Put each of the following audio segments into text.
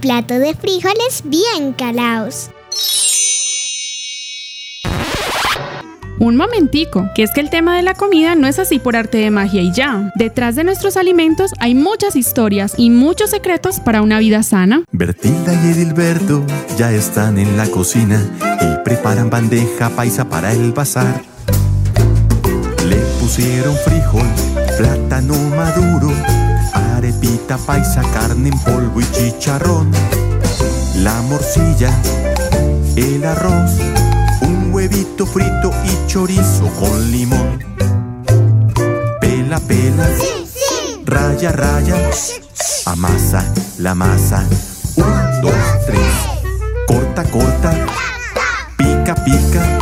plato de frijoles bien calaos. Un momentico, que es que el tema de la comida no es así por arte de magia y ya. Detrás de nuestros alimentos hay muchas historias y muchos secretos para una vida sana. Bertilda y Edilberto ya están en la cocina y preparan bandeja paisa para el bazar. Le pusieron frijol, plátano maduro, paisa, carne en polvo y chicharrón. La morcilla, el arroz, un huevito frito y chorizo con limón. Pela, pela, raya, raya, amasa la masa. Un, dos, tres. Corta, corta, pica, pica.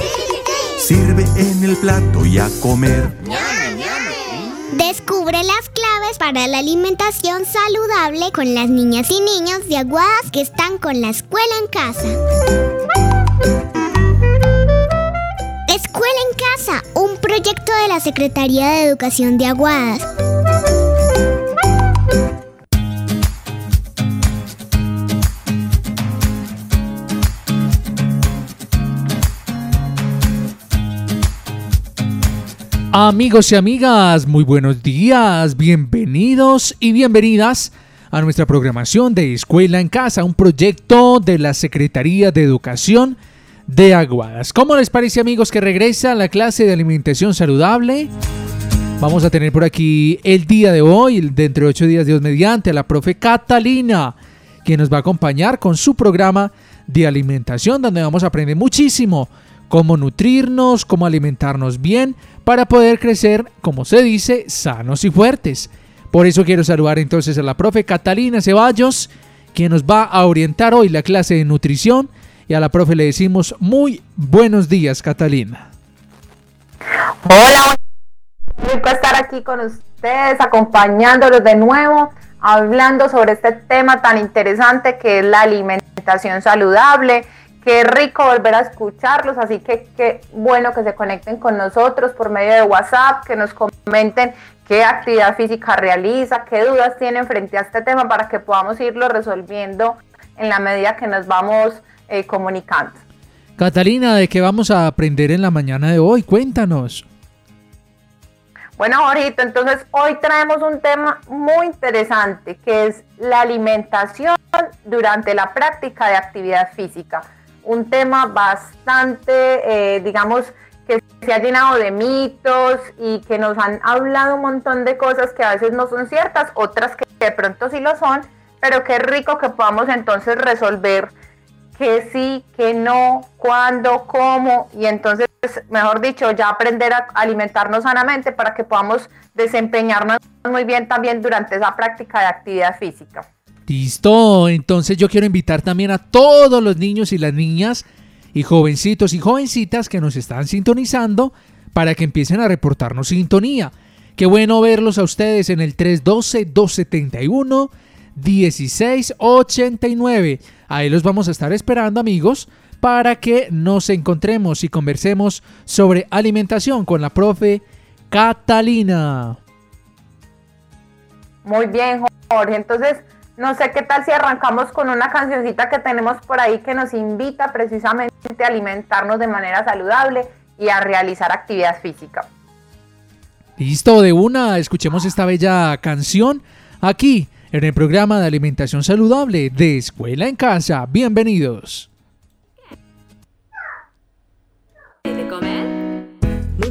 Sirve en el plato y a comer. Descubre las claves para la alimentación saludable con las niñas y niños de Aguadas que están con la escuela en casa. Escuela en casa, un proyecto de la Secretaría de Educación de Aguadas. Amigos y amigas, muy buenos días, bienvenidos y bienvenidas a nuestra programación de Escuela en Casa, un proyecto de la Secretaría de Educación de Aguadas. ¿Cómo les parece amigos que regresa la clase de alimentación saludable? Vamos a tener por aquí el día de hoy, de ocho días Dios mediante, a la profe Catalina, quien nos va a acompañar con su programa de alimentación, donde vamos a aprender muchísimo cómo nutrirnos, cómo alimentarnos bien, para poder crecer, como se dice, sanos y fuertes. Por eso quiero saludar entonces a la profe Catalina Ceballos, quien nos va a orientar hoy la clase de nutrición. Y a la profe le decimos muy buenos días, Catalina. Hola, rico estar aquí con ustedes, acompañándolos de nuevo, hablando sobre este tema tan interesante que es la alimentación saludable. Qué rico volver a escucharlos, así que qué bueno que se conecten con nosotros por medio de WhatsApp, que nos comenten qué actividad física realiza, qué dudas tienen frente a este tema para que podamos irlo resolviendo en la medida que nos vamos eh, comunicando. Catalina, ¿de qué vamos a aprender en la mañana de hoy? Cuéntanos. Bueno, Jorito, entonces hoy traemos un tema muy interesante que es la alimentación durante la práctica de actividad física. Un tema bastante, eh, digamos, que se ha llenado de mitos y que nos han hablado un montón de cosas que a veces no son ciertas, otras que de pronto sí lo son, pero qué rico que podamos entonces resolver que sí, que no, cuándo, cómo, y entonces mejor dicho, ya aprender a alimentarnos sanamente para que podamos desempeñarnos muy bien también durante esa práctica de actividad física. Listo, entonces yo quiero invitar también a todos los niños y las niñas y jovencitos y jovencitas que nos están sintonizando para que empiecen a reportarnos sintonía. Qué bueno verlos a ustedes en el 312-271-1689. Ahí los vamos a estar esperando amigos para que nos encontremos y conversemos sobre alimentación con la profe Catalina. Muy bien, Jorge. Entonces, no sé qué tal si arrancamos con una cancioncita que tenemos por ahí que nos invita precisamente a alimentarnos de manera saludable y a realizar actividad física. Listo, de una, escuchemos esta bella canción aquí en el programa de alimentación saludable de Escuela en Casa. Bienvenidos. de comer? Muy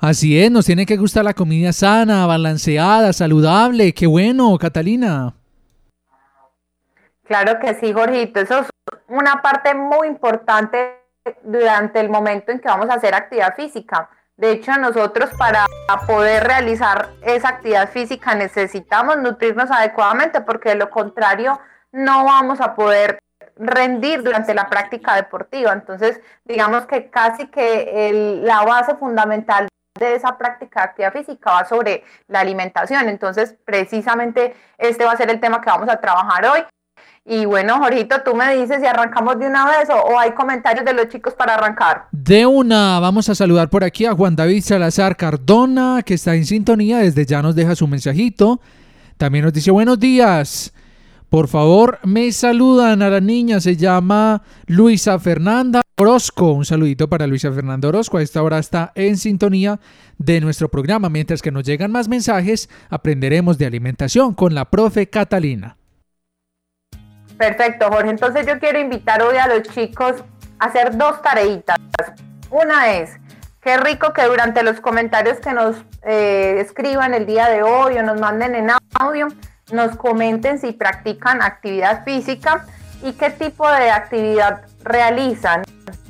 Así es, nos tiene que gustar la comida sana, balanceada, saludable. Qué bueno, Catalina. Claro que sí, Jorgito. Eso es una parte muy importante durante el momento en que vamos a hacer actividad física. De hecho, nosotros para poder realizar esa actividad física necesitamos nutrirnos adecuadamente porque de lo contrario no vamos a poder rendir durante la práctica deportiva. Entonces, digamos que casi que la base fundamental de esa práctica de actividad física va sobre la alimentación. Entonces, precisamente este va a ser el tema que vamos a trabajar hoy. Y bueno, Jorgito, tú me dices si arrancamos de una vez o, o hay comentarios de los chicos para arrancar. De una, vamos a saludar por aquí a Juan David Salazar Cardona, que está en sintonía, desde ya nos deja su mensajito. También nos dice buenos días. Por favor, me saludan a la niña, se llama Luisa Fernanda Orozco. Un saludito para Luisa Fernanda Orozco. A esta hora está en sintonía de nuestro programa. Mientras que nos llegan más mensajes, aprenderemos de alimentación con la profe Catalina. Perfecto, Jorge. Entonces yo quiero invitar hoy a los chicos a hacer dos tareitas. Una es, qué rico que durante los comentarios que nos eh, escriban el día de hoy o nos manden en audio, nos comenten si practican actividad física y qué tipo de actividad realizan.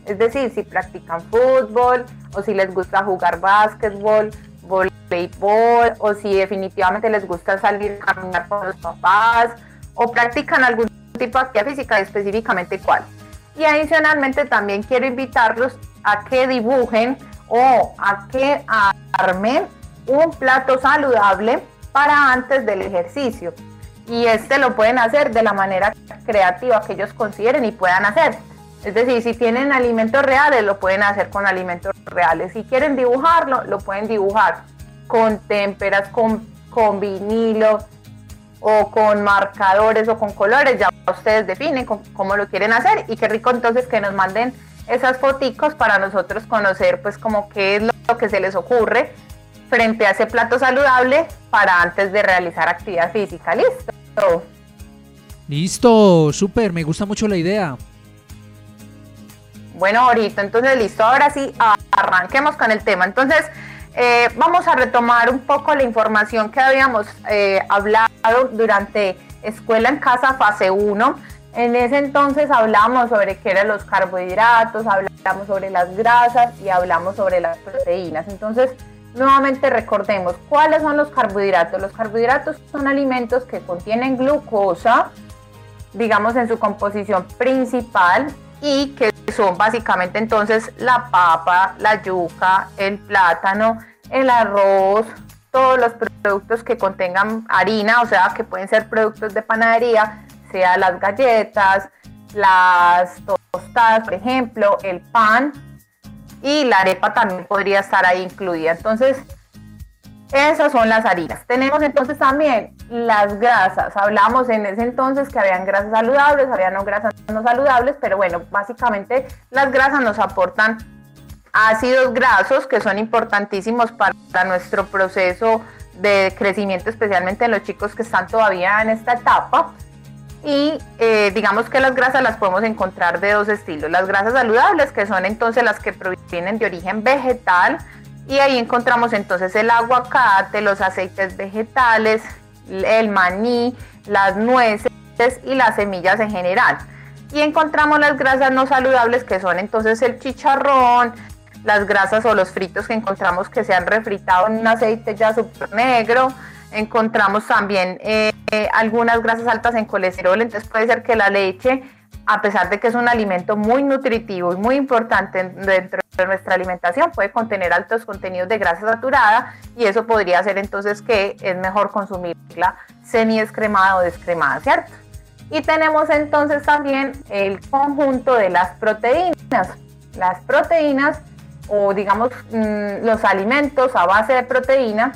Es decir, si practican fútbol o si les gusta jugar básquetbol, voleibol o si definitivamente les gusta salir a caminar con los papás o practican algún tipo de actividad física, específicamente cuál. Y adicionalmente también quiero invitarlos a que dibujen o a que armen un plato saludable para antes del ejercicio. Y este lo pueden hacer de la manera creativa que ellos consideren y puedan hacer. Es decir, si tienen alimentos reales, lo pueden hacer con alimentos reales. Si quieren dibujarlo, lo pueden dibujar con témperas, con, con vinilo, o con marcadores o con colores, ya ustedes definen con- cómo lo quieren hacer y qué rico entonces que nos manden esas foticos para nosotros conocer pues como qué es lo que se les ocurre frente a ese plato saludable para antes de realizar actividad física. ¿Listo? Listo, súper, me gusta mucho la idea. Bueno, ahorita, entonces listo, ahora sí, arranquemos con el tema. Entonces, eh, vamos a retomar un poco la información que habíamos eh, hablado durante Escuela en Casa Fase 1. En ese entonces hablamos sobre qué eran los carbohidratos, hablamos sobre las grasas y hablamos sobre las proteínas. Entonces, nuevamente recordemos, ¿cuáles son los carbohidratos? Los carbohidratos son alimentos que contienen glucosa, digamos en su composición principal, y que son básicamente entonces la papa, la yuca, el plátano, el arroz, todos los productos que contengan harina, o sea, que pueden ser productos de panadería, sea las galletas, las tostadas, por ejemplo, el pan y la arepa también podría estar ahí incluida. Entonces, esas son las harinas. Tenemos entonces también las grasas. Hablamos en ese entonces que habían grasas saludables, había no grasas no saludables, pero bueno, básicamente las grasas nos aportan ácidos grasos que son importantísimos para nuestro proceso de crecimiento, especialmente en los chicos que están todavía en esta etapa. Y eh, digamos que las grasas las podemos encontrar de dos estilos. Las grasas saludables, que son entonces las que provienen de origen vegetal, y ahí encontramos entonces el aguacate, los aceites vegetales, el maní, las nueces y las semillas en general. Y encontramos las grasas no saludables que son entonces el chicharrón, las grasas o los fritos que encontramos que se han refritado en un aceite ya súper negro. Encontramos también eh, algunas grasas altas en colesterol, entonces puede ser que la leche, a pesar de que es un alimento muy nutritivo y muy importante dentro de nuestra alimentación, puede contener altos contenidos de grasa saturada y eso podría ser entonces que es mejor consumirla semi descremada o descremada, ¿cierto? Y tenemos entonces también el conjunto de las proteínas. Las proteínas o digamos mm, los alimentos a base de proteína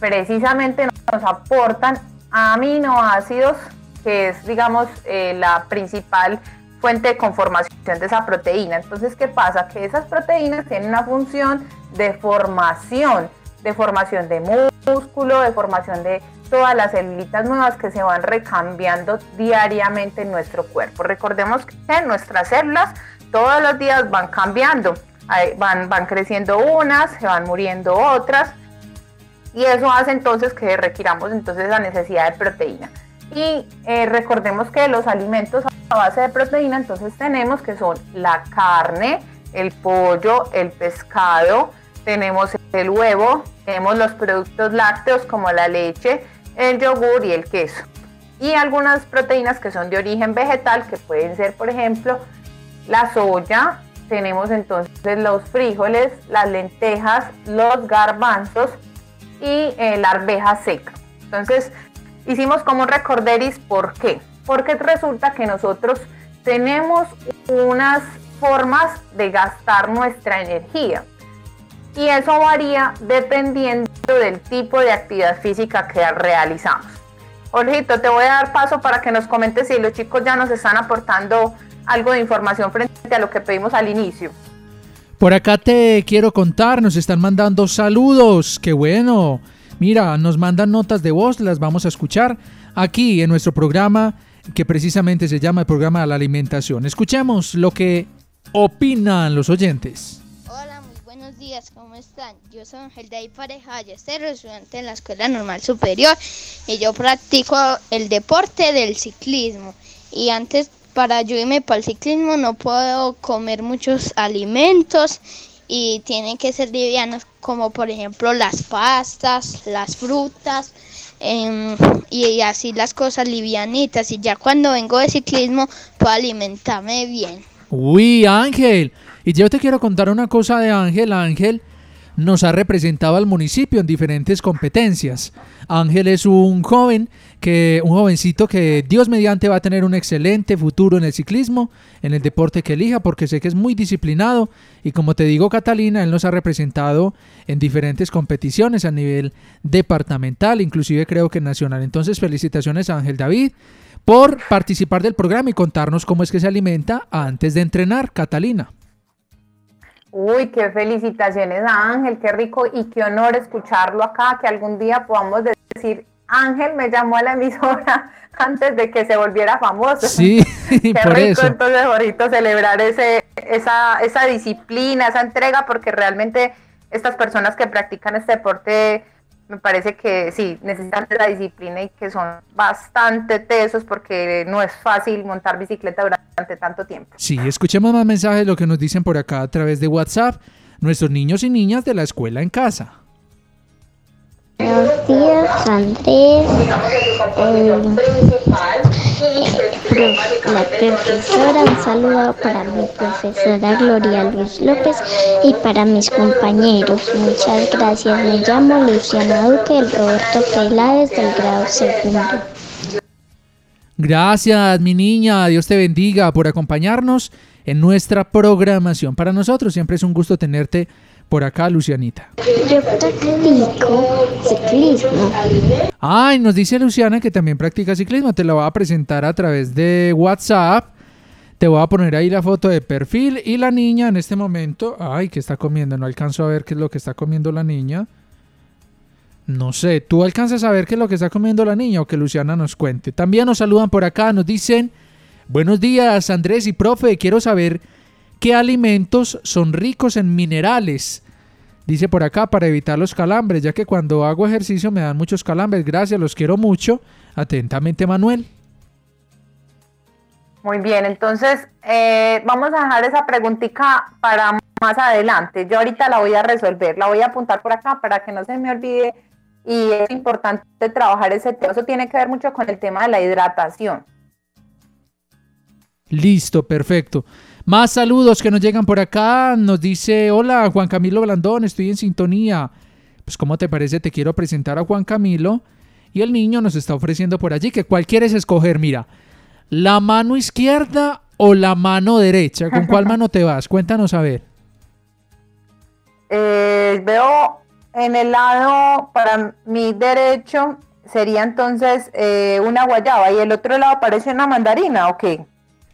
precisamente nos aportan aminoácidos que es digamos eh, la principal fuente de conformación de esa proteína. Entonces, ¿qué pasa? Que esas proteínas tienen una función de formación, de formación de músculo, de formación de todas las células nuevas que se van recambiando diariamente en nuestro cuerpo. Recordemos que nuestras células todos los días van cambiando van, van creciendo unas, se van muriendo otras y eso hace entonces que requiramos entonces la necesidad de proteína. Y eh, recordemos que los alimentos a base de proteína entonces tenemos que son la carne, el pollo, el pescado, tenemos el huevo, tenemos los productos lácteos como la leche, el yogur y el queso. Y algunas proteínas que son de origen vegetal, que pueden ser, por ejemplo, la soya, tenemos entonces los frijoles, las lentejas, los garbanzos y eh, la arveja seca. Entonces hicimos como recorderis, ¿por qué? Porque resulta que nosotros tenemos unas formas de gastar nuestra energía y eso varía dependiendo del tipo de actividad física que realizamos. Orjito, te voy a dar paso para que nos comentes si los chicos ya nos están aportando algo de información frente a lo que pedimos al inicio. Por acá te quiero contar, nos están mandando saludos, qué bueno. Mira, nos mandan notas de voz, las vamos a escuchar aquí en nuestro programa que precisamente se llama el programa de la alimentación. Escuchemos lo que opinan los oyentes. Hola, muy buenos días, ¿cómo están? Yo soy Ángel Day Pareja, yo soy estudiante en la Escuela Normal Superior y yo practico el deporte del ciclismo. Y antes para yo para el ciclismo no puedo comer muchos alimentos y tienen que ser livianos como por ejemplo las pastas, las frutas em, y así las cosas livianitas y ya cuando vengo de ciclismo puedo alimentarme bien. Uy, Ángel, y yo te quiero contar una cosa de Ángel, Ángel nos ha representado al municipio en diferentes competencias. Ángel es un joven que un jovencito que Dios mediante va a tener un excelente futuro en el ciclismo, en el deporte que elija, porque sé que es muy disciplinado y como te digo Catalina, él nos ha representado en diferentes competiciones a nivel departamental, inclusive creo que nacional. Entonces felicitaciones a Ángel David por participar del programa y contarnos cómo es que se alimenta antes de entrenar, Catalina. Uy, qué felicitaciones a Ángel, qué rico y qué honor escucharlo acá, que algún día podamos decir Ángel me llamó a la emisora antes de que se volviera famoso. Sí, Qué por rico eso. entonces bonito celebrar ese, esa, esa disciplina, esa entrega, porque realmente estas personas que practican este deporte me parece que sí, necesitan de la disciplina y que son bastante tesos porque no es fácil montar bicicleta durante tanto tiempo. Sí, escuchemos más mensajes, lo que nos dicen por acá a través de WhatsApp, nuestros niños y niñas de la escuela en casa. Buenos días, Andrés. Eh, la profesora, un saludo para mi profesora Gloria Luis López y para mis compañeros. Muchas gracias. Me llamo Luciana Duque, el Roberto Peláez del grado segundo. Gracias, mi niña. Dios te bendiga por acompañarnos en nuestra programación. Para nosotros siempre es un gusto tenerte por acá, Lucianita. Yo practico ciclismo. Ay, nos dice Luciana que también practica ciclismo. Te la voy a presentar a través de WhatsApp. Te voy a poner ahí la foto de perfil y la niña en este momento. Ay, ¿qué está comiendo? No alcanzo a ver qué es lo que está comiendo la niña. No sé, ¿tú alcanzas a ver qué es lo que está comiendo la niña o que Luciana nos cuente? También nos saludan por acá, nos dicen, buenos días Andrés y profe, quiero saber qué alimentos son ricos en minerales. Dice por acá, para evitar los calambres, ya que cuando hago ejercicio me dan muchos calambres. Gracias, los quiero mucho. Atentamente, Manuel. Muy bien, entonces eh, vamos a dejar esa preguntita para más adelante. Yo ahorita la voy a resolver, la voy a apuntar por acá para que no se me olvide y es importante trabajar ese tema. Eso tiene que ver mucho con el tema de la hidratación. Listo, perfecto. Más saludos que nos llegan por acá. Nos dice, hola Juan Camilo Blandón, estoy en sintonía. Pues ¿cómo te parece? Te quiero presentar a Juan Camilo. Y el niño nos está ofreciendo por allí que cuál quieres escoger. Mira, la mano izquierda o la mano derecha. ¿Con cuál mano te vas? Cuéntanos a ver. Eh, veo en el lado para mi derecho sería entonces eh, una guayaba y el otro lado parece una mandarina, ¿o qué?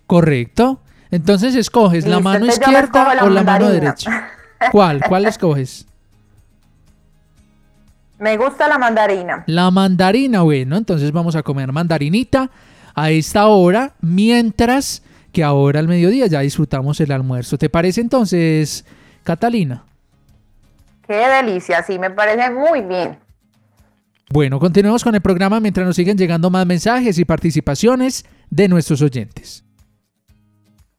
Correcto. Entonces escoges la mano izquierda la o la mano derecha. ¿Cuál? ¿Cuál escoges? Me gusta la mandarina. La mandarina, bueno, entonces vamos a comer mandarinita a esta hora, mientras que ahora al mediodía ya disfrutamos el almuerzo. ¿Te parece entonces, Catalina? Qué delicia, sí, me parece muy bien. Bueno, continuemos con el programa mientras nos siguen llegando más mensajes y participaciones de nuestros oyentes.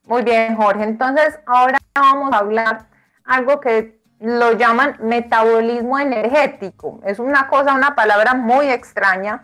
Muy bien, Jorge. Entonces, ahora vamos a hablar algo que lo llaman metabolismo energético. Es una cosa, una palabra muy extraña,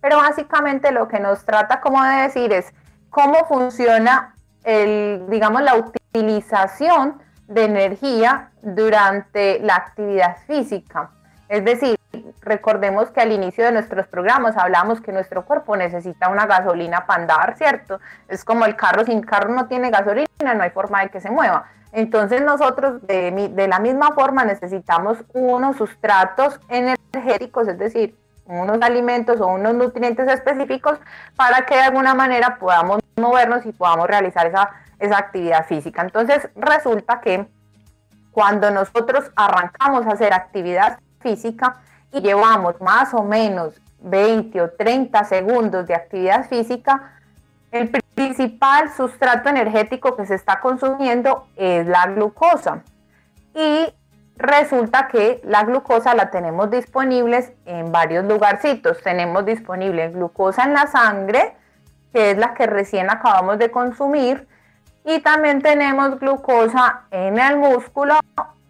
pero básicamente lo que nos trata como de decir es cómo funciona el, digamos, la utilización de energía durante la actividad física. Es decir, recordemos que al inicio de nuestros programas hablamos que nuestro cuerpo necesita una gasolina para andar, ¿cierto? Es como el carro, sin carro no tiene gasolina, no hay forma de que se mueva. Entonces nosotros de, la misma forma necesitamos unos sustratos energéticos, es decir, unos alimentos o unos nutrientes específicos para que de alguna manera podamos movernos y podamos realizar esa, esa actividad física. Entonces resulta que cuando nosotros arrancamos a hacer actividad física y llevamos más o menos 20 o 30 segundos de actividad física, el principal sustrato energético que se está consumiendo es la glucosa. Y resulta que la glucosa la tenemos disponibles en varios lugarcitos. Tenemos disponible glucosa en la sangre, que es la que recién acabamos de consumir, y también tenemos glucosa en el músculo,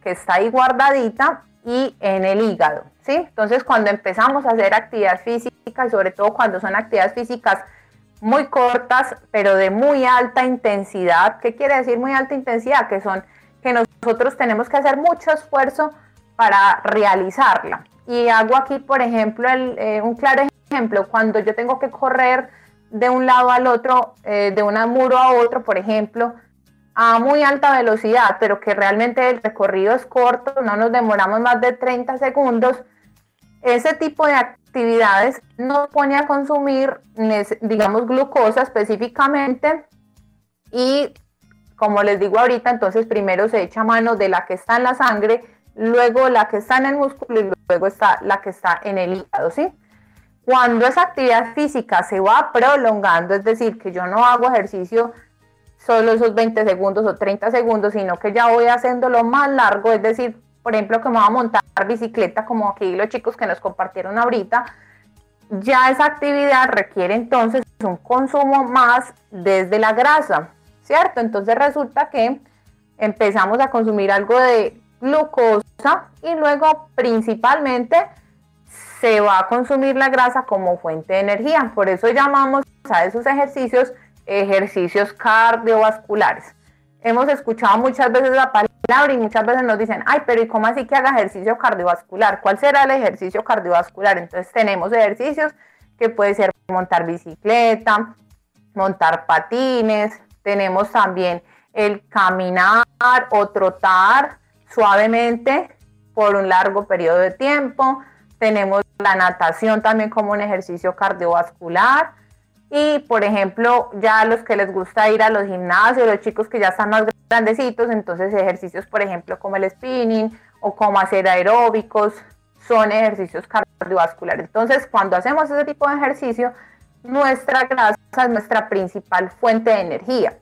que está ahí guardadita, y en el hígado. ¿sí? Entonces, cuando empezamos a hacer actividad física, y sobre todo cuando son actividades físicas muy cortas, pero de muy alta intensidad, ¿qué quiere decir muy alta intensidad? Que son que nosotros tenemos que hacer mucho esfuerzo para realizarla. Y hago aquí, por ejemplo, eh, un claro ejemplo, cuando yo tengo que correr de un lado al otro, eh, de un muro a otro, por ejemplo, a muy alta velocidad, pero que realmente el recorrido es corto, no nos demoramos más de 30 segundos, ese tipo de actividades nos pone a consumir, digamos, glucosa específicamente y como les digo ahorita, entonces primero se echa mano de la que está en la sangre, luego la que está en el músculo y luego está la que está en el hígado, ¿sí? Cuando esa actividad física se va prolongando, es decir, que yo no hago ejercicio solo esos 20 segundos o 30 segundos, sino que ya voy haciéndolo más largo, es decir, por ejemplo, que me voy a montar bicicleta, como aquí los chicos que nos compartieron ahorita, ya esa actividad requiere entonces un consumo más desde la grasa, ¿cierto? Entonces resulta que empezamos a consumir algo de glucosa y luego principalmente se va a consumir la grasa como fuente de energía. Por eso llamamos a esos ejercicios ejercicios cardiovasculares. Hemos escuchado muchas veces la palabra y muchas veces nos dicen, ay, pero ¿y cómo así que haga ejercicio cardiovascular? ¿Cuál será el ejercicio cardiovascular? Entonces tenemos ejercicios que puede ser montar bicicleta, montar patines, tenemos también el caminar o trotar suavemente por un largo periodo de tiempo, tenemos la natación también como un ejercicio cardiovascular, y, por ejemplo, ya los que les gusta ir a los gimnasios, los chicos que ya están más grandecitos, entonces ejercicios, por ejemplo, como el spinning o como hacer aeróbicos, son ejercicios cardiovasculares. Entonces, cuando hacemos ese tipo de ejercicio, nuestra grasa es nuestra principal fuente de energía.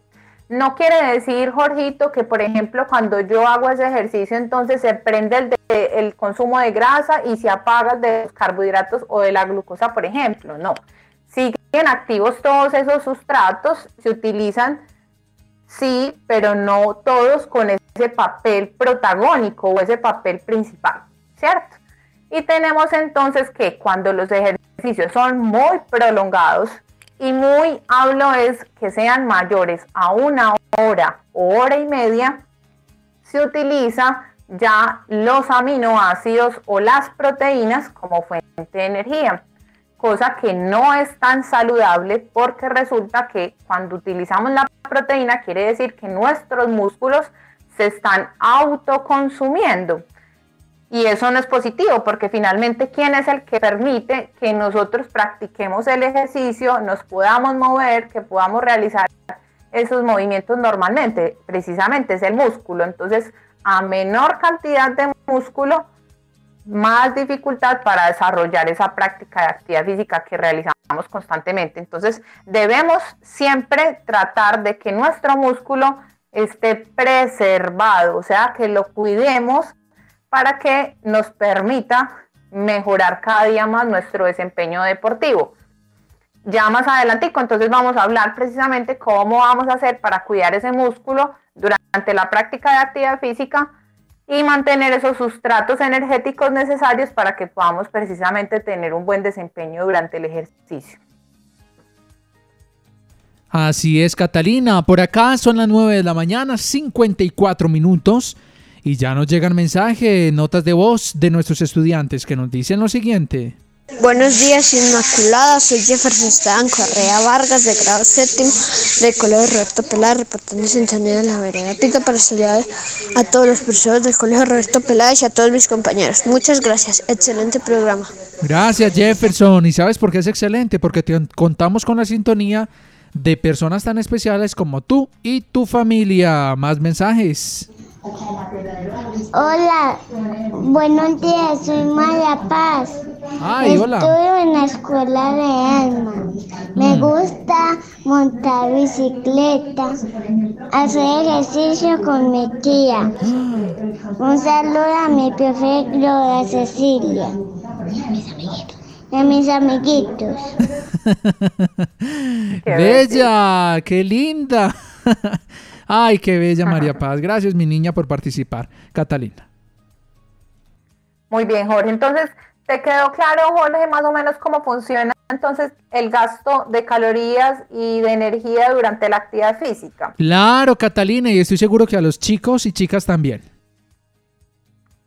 No quiere decir, Jorgito, que por ejemplo cuando yo hago ese ejercicio, entonces se prende el, el consumo de grasa y se apaga de los carbohidratos o de la glucosa, por ejemplo. No. Siguen activos todos esos sustratos, se utilizan, sí, pero no todos con ese papel protagónico o ese papel principal, ¿cierto? Y tenemos entonces que cuando los ejercicios son muy prolongados, y muy hablo es que sean mayores a una hora o hora y media, se utiliza ya los aminoácidos o las proteínas como fuente de energía cosa que no es tan saludable porque resulta que cuando utilizamos la proteína quiere decir que nuestros músculos se están autoconsumiendo. Y eso no es positivo porque finalmente quién es el que permite que nosotros practiquemos el ejercicio, nos podamos mover, que podamos realizar esos movimientos normalmente, precisamente es el músculo. Entonces, a menor cantidad de músculo, más dificultad para desarrollar esa práctica de actividad física que realizamos constantemente. Entonces, debemos siempre tratar de que nuestro músculo esté preservado, o sea, que lo cuidemos para que nos permita mejorar cada día más nuestro desempeño deportivo. Ya más adelantico, entonces vamos a hablar precisamente cómo vamos a hacer para cuidar ese músculo durante la práctica de actividad física y mantener esos sustratos energéticos necesarios para que podamos precisamente tener un buen desempeño durante el ejercicio. Así es, Catalina. Por acá son las 9 de la mañana, 54 minutos. Y ya nos llegan mensajes, notas de voz de nuestros estudiantes que nos dicen lo siguiente. Buenos días, Inmaculada. Soy Jefferson Esteban Correa Vargas, de grado séptimo, del Colegio Roberto Peláez, reportando sintonía de la vereda. Pido para saludar a todos los profesores del Colegio Roberto Peláez y a todos mis compañeros. Muchas gracias. Excelente programa. Gracias, Jefferson. ¿Y sabes por qué es excelente? Porque te contamos con la sintonía de personas tan especiales como tú y tu familia. Más mensajes. Hola, buenos días, soy María Paz. Ay, hola. Estudio en la escuela de Alma. Me gusta montar bicicleta, hacer ejercicio con mi tía. Un saludo a mi profe Gloria Cecilia. Y a mis amiguitos. Bella, qué linda. Ay, qué bella María Paz. Gracias, mi niña, por participar. Catalina. Muy bien, Jorge. Entonces, ¿te quedó claro, Jorge, más o menos cómo funciona entonces el gasto de calorías y de energía durante la actividad física? Claro, Catalina, y estoy seguro que a los chicos y chicas también.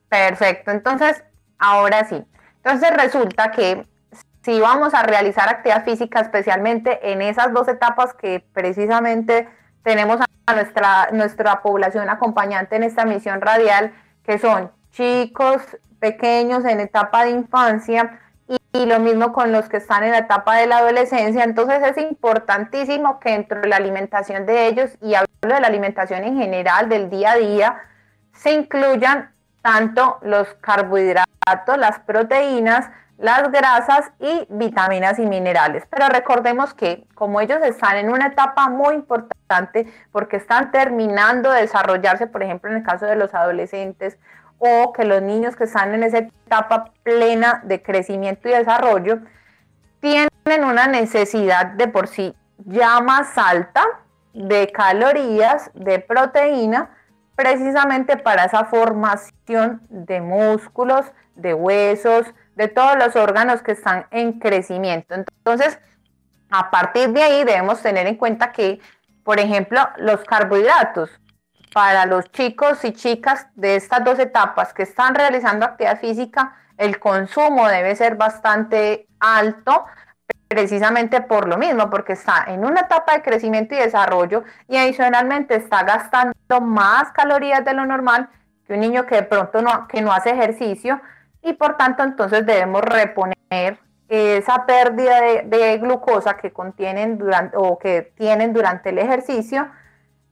Perfecto. Entonces, ahora sí. Entonces resulta que si vamos a realizar actividad física, especialmente en esas dos etapas que precisamente tenemos a nuestra, nuestra población acompañante en esta misión radial, que son chicos pequeños en etapa de infancia y, y, lo mismo con los que están en la etapa de la adolescencia. Entonces es importantísimo que dentro de la alimentación de ellos, y hablo de la alimentación en general, del día a día, se incluyan tanto los carbohidratos, las proteínas, las grasas y vitaminas y minerales. Pero recordemos que como ellos están en una etapa muy importante porque están terminando de desarrollarse, por ejemplo, en el caso de los adolescentes o que los niños que están en esa etapa plena de crecimiento y desarrollo, tienen una necesidad de por sí ya más alta de calorías, de proteína, precisamente para esa formación de músculos, de huesos, de todos los órganos que están en crecimiento. Entonces, a partir de ahí debemos tener en cuenta que, por ejemplo, los carbohidratos para los chicos y chicas de estas dos etapas que están realizando actividad física, el consumo debe ser bastante alto precisamente por lo mismo, porque está en una etapa de crecimiento y desarrollo y adicionalmente está gastando más calorías de lo normal que un niño que de pronto no, que no hace ejercicio y por tanto entonces debemos reponer esa pérdida de, glucosa que contienen durante o que tienen durante el ejercicio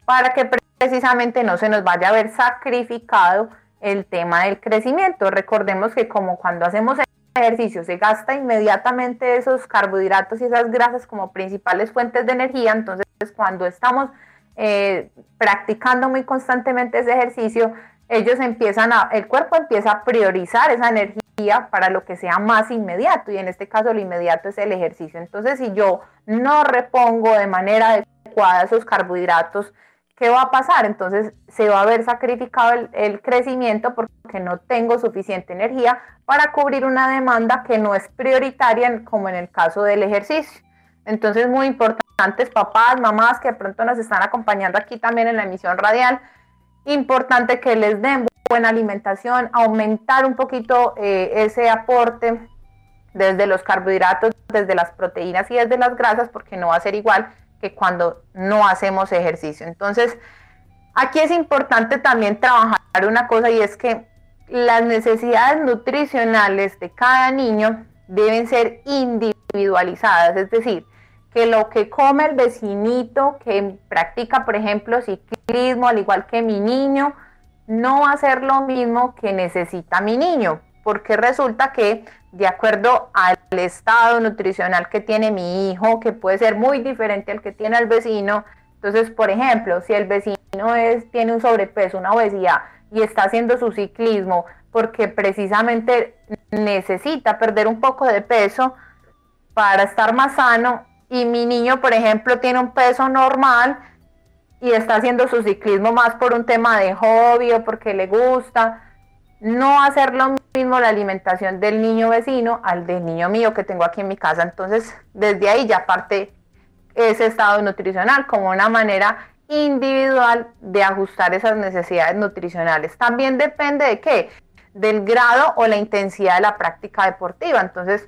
para que precisamente no se nos vaya a ver sacrificado el tema del crecimiento. Recordemos que como cuando hacemos ejercicio se gasta inmediatamente esos carbohidratos y esas grasas como principales fuentes de energía, entonces cuando estamos eh, practicando muy constantemente ese ejercicio, ellos empiezan a, el cuerpo empieza a priorizar esa energía para lo que sea más inmediato y en este caso lo inmediato es el ejercicio. Entonces si yo no repongo de manera adecuada esos carbohidratos, ¿qué va a pasar? Entonces se va a ver sacrificado el, crecimiento porque no tengo suficiente energía para cubrir una demanda que no es prioritaria como en el caso del ejercicio. Entonces muy importantes papás, mamás que de pronto nos están acompañando aquí también en la emisión radial, importante que les den buena alimentación, aumentar un poquito eh, ese aporte desde los carbohidratos, desde las proteínas y desde las grasas, porque no va a ser igual que cuando no hacemos ejercicio. Entonces, aquí es importante también trabajar una cosa y es que las necesidades nutricionales de cada niño deben ser individualizadas, es decir, que lo que come el vecinito que practica, por ejemplo, ciclismo, al igual que mi niño, no va a ser lo mismo que necesita mi niño, porque resulta que de acuerdo al estado nutricional que tiene mi hijo, que puede ser muy diferente al que tiene el vecino, entonces, por ejemplo, si el vecino es, tiene un sobrepeso, una obesidad y está haciendo su ciclismo porque precisamente necesita perder un poco de peso para estar más sano, y mi niño, por ejemplo, tiene un peso normal y está haciendo su ciclismo más por un tema de hobby o porque le gusta, no hacer lo mismo la alimentación del niño vecino al del niño mío que tengo aquí en mi casa. Entonces, desde ahí ya parte ese estado nutricional como una manera individual de ajustar esas necesidades nutricionales. También depende de qué, del grado o la intensidad de la práctica deportiva. Entonces,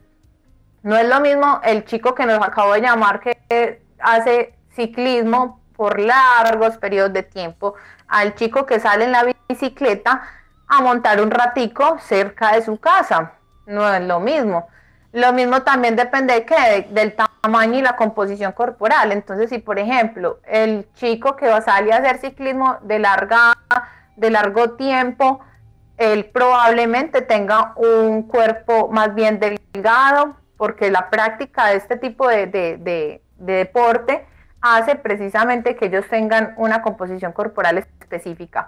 no es lo mismo el chico que nos acabó de llamar que hace ciclismo por largos periodos de tiempo al chico que sale en la bicicleta a montar un ratico cerca de su casa. No es lo mismo. Lo mismo también depende de del tamaño y la composición corporal. Entonces, si por ejemplo el chico que va a salir a hacer ciclismo de larga, de largo tiempo, él probablemente tenga un cuerpo más bien delgado, porque la práctica de este tipo de, deporte hace precisamente que ellos tengan una composición corporal específica.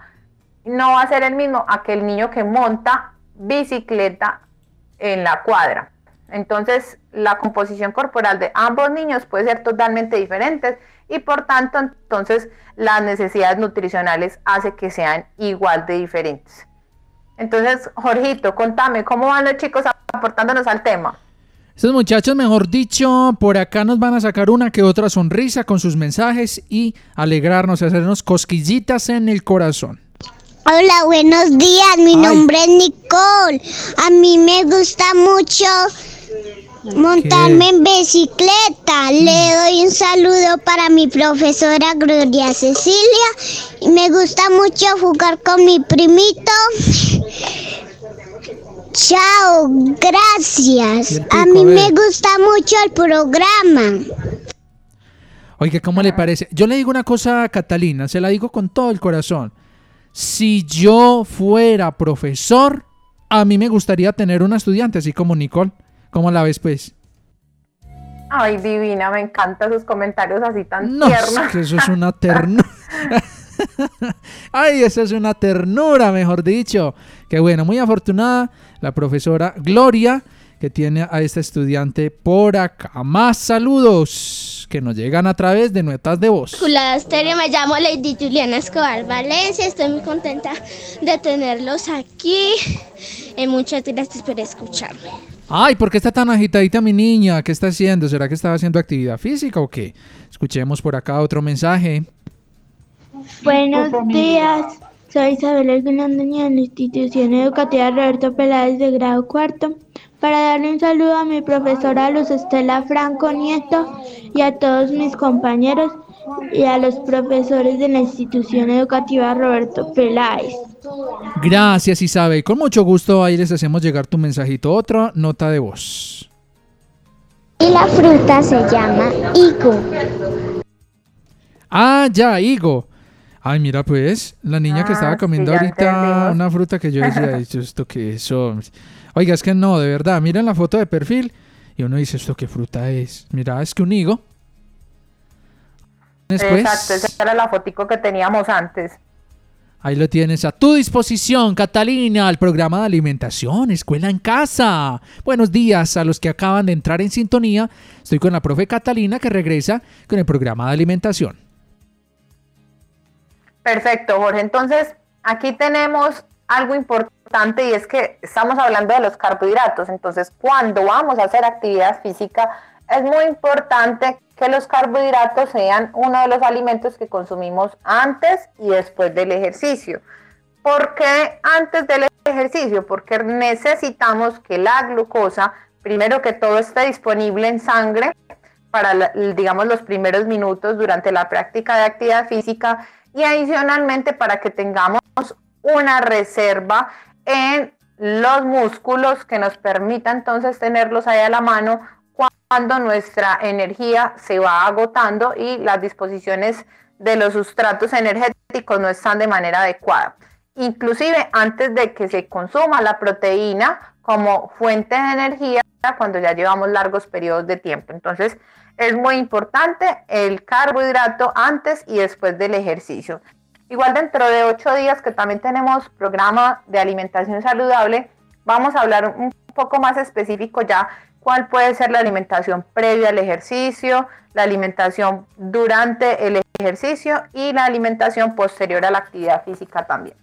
No va a ser el mismo aquel niño que monta bicicleta en la cuadra. Entonces, la composición corporal de ambos niños puede ser totalmente diferente y por tanto, entonces, las necesidades nutricionales hace que sean igual de diferentes. Entonces, Jorgito, contame, ¿cómo van los chicos aportándonos al tema? Estos muchachos, mejor dicho, por acá nos van a sacar una que otra sonrisa con sus mensajes y alegrarnos y hacernos cosquillitas en el corazón. Hola, buenos días. Mi nombre es Nicole. A mí me gusta mucho montarme en bicicleta. Le doy un saludo para mi profesora Gloria Cecilia. Y me gusta mucho jugar con mi primito. Chao, gracias. A mí me gusta mucho el programa. Oiga, ¿cómo le parece? Yo le digo una cosa a Catalina, se la digo con todo el corazón. Si yo fuera profesor, a mí me gustaría tener una estudiante así como Nicole, ¿Cómo la ves, pues? Ay, divina, me encantan sus comentarios así tan No, tiernos. es que eso es una ternura. Ay, eso es una ternura, mejor dicho. Qué bueno, muy afortunada la profesora Gloria que tiene a esta estudiante por acá. Más saludos que nos llegan a través de notas de voz. Me llamo Lady Juliana Escobar Valencia, estoy muy contenta de tenerlos aquí. Eh, muchas gracias por escucharme. Ay, ¿por qué está tan agitadita mi niña? ¿Qué está haciendo? ¿Será que estaba haciendo actividad física o qué? Escuchemos por acá otro mensaje. Buenos días, soy Isabel Hernández de la Institución Educativa Roberto Peláez de grado cuarto para darle un saludo a mi profesora Luz Estela Franco Nieto y a todos mis compañeros y a los profesores de la Institución Educativa Roberto Peláez. Gracias Isabel, con mucho gusto ahí les hacemos llegar tu mensajito, otra nota de voz. Y la fruta se llama higo. Ah, ya, higo. Ay, mira pues, la niña que Ah, estaba sí, comiendo ahorita una fruta que yo decía, "Ay, ¿esto qué es? Oiga, es que no, de verdad, miren la foto de perfil y uno dice, ¿esto qué fruta es? Mira, es que un higo. Después, Exacto, esa era la fotico que teníamos antes. ahí lo tienes a tu disposición, Catalina, al programa de alimentación, Escuela en Casa. Buenos días a los que acaban de entrar en sintonía. Estoy con la profe Catalina que regresa con el programa de alimentación. Perfecto, Jorge. Entonces, aquí tenemos algo importante y es que estamos hablando de los carbohidratos. Entonces, cuando vamos a hacer actividad física, es muy importante que los carbohidratos sean uno de los alimentos que consumimos antes y después del ejercicio. ¿Por qué antes del ejercicio? Porque necesitamos que la glucosa, primero que todo, esté disponible en sangre para, digamos, los primeros minutos durante la práctica de actividad física y adicionalmente para que tengamos una reserva en los músculos que nos permita entonces tenerlos ahí a la mano cuando nuestra energía se va agotando y las disposiciones de los sustratos energéticos no están de manera adecuada. Inclusive antes de que se consuma la proteína como fuente de energía cuando ya llevamos largos periodos de tiempo. Entonces es muy importante el carbohidrato antes y después del ejercicio. Igual dentro de ocho días que también tenemos programa de alimentación saludable, vamos a hablar un poco más específico ya cuál puede ser la alimentación previa al ejercicio, la alimentación durante el ejercicio y la alimentación posterior a la actividad física también.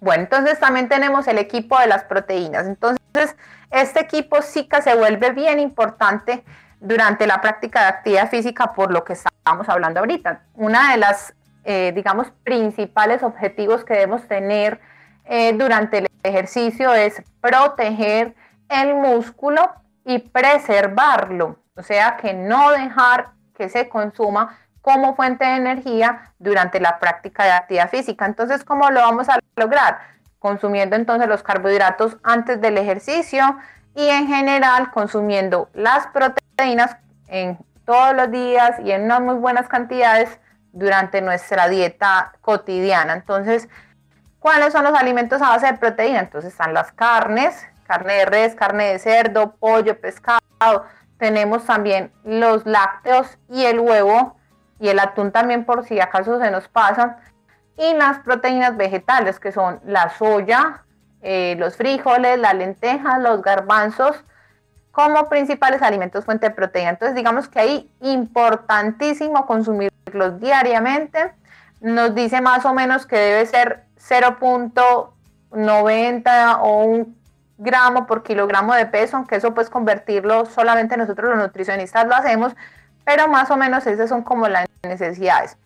Bueno, entonces también tenemos el equipo de las proteínas. Entonces, este equipo que se vuelve bien importante durante la práctica de actividad física por lo que estábamos hablando ahorita. Una de las, eh, digamos, principales objetivos que debemos tener eh, durante el ejercicio es proteger el músculo y preservarlo, o sea, que no dejar que se consuma como fuente de energía durante la práctica de actividad física. Entonces, ¿cómo lo vamos a lograr? Consumiendo entonces los carbohidratos antes del ejercicio y en general consumiendo las proteínas en todos los días y en unas muy buenas cantidades durante nuestra dieta cotidiana. Entonces, ¿cuáles son los alimentos a base de proteína? Entonces están las carnes, carne de res, carne de cerdo, pollo, pescado. Tenemos también los lácteos y el huevo y el atún también por si acaso se nos pasan. Y las proteínas vegetales que son la soya, eh, los frijoles, las lentejas, los garbanzos como principales alimentos fuente de proteína. Entonces digamos que ahí importantísimo consumirlos diariamente. Nos dice más o menos que debe ser 0.90 o un gramo por kilogramo de peso, aunque eso pues convertirlo solamente nosotros los nutricionistas lo hacemos, pero más o menos esas son como las necesidades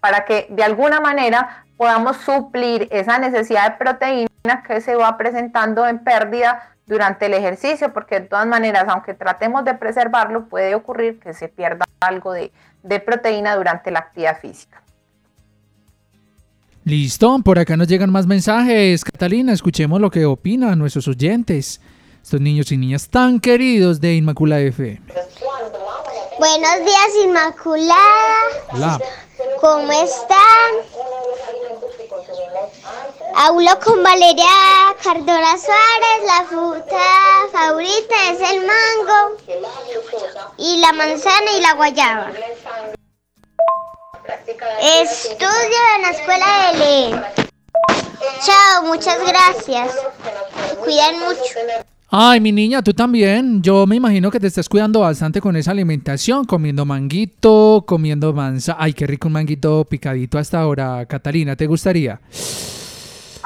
para que de alguna manera podamos suplir esa necesidad de proteína que se va presentando en pérdida durante el ejercicio, porque de todas maneras, aunque tratemos de preservarlo, puede ocurrir que se pierda algo de, de proteína durante la actividad física. Listo, por acá nos llegan más mensajes. Catalina, escuchemos lo que opinan nuestros oyentes. Estos niños y niñas tan queridos de Inmaculada FM. Buenos días, Inmaculada. Hola. ¿Cómo están? Hablo con Valeria Cardora Suárez, la fruta favorita es el mango y la manzana y la guayaba. Estudio en la escuela de leer. Chao, muchas gracias. Se Cuidan mucho. Ay, mi niña, tú también. Yo me imagino que te estás cuidando bastante con esa alimentación, comiendo manguito, comiendo manza. Ay, qué rico un manguito picadito hasta ahora, Catalina, ¿te gustaría?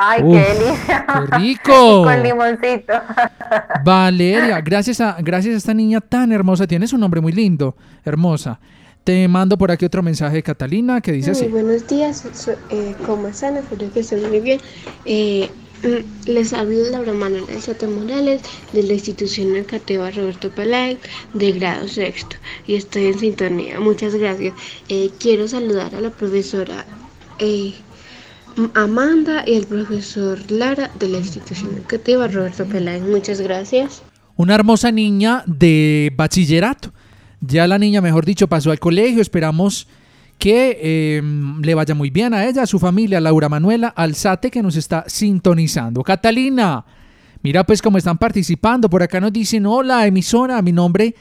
Ay, Uf, qué delicia. qué rico. Con limoncito. Valeria, gracias a, gracias a esta niña tan hermosa, tienes un nombre muy lindo, hermosa. Te mando por aquí otro mensaje de Catalina que dice Muy así. buenos días, so- eh, ¿cómo están? Espero que estén muy bien. Eh, mm, les habla Laura Manuela Soto Morales de la institución educativa Roberto Peláez de grado sexto y estoy en sintonía. Muchas gracias. Eh, quiero saludar a la profesora eh, Amanda y al profesor Lara de la institución educativa Roberto Peláez. Muchas gracias. Una hermosa niña de bachillerato. Ya la niña, mejor dicho, pasó al colegio. Esperamos que eh, le vaya muy bien a ella, a su familia, Laura Manuela Alzate, que nos está sintonizando. Catalina, mira pues cómo están participando. Por acá nos dicen, hola emisora, mi nombre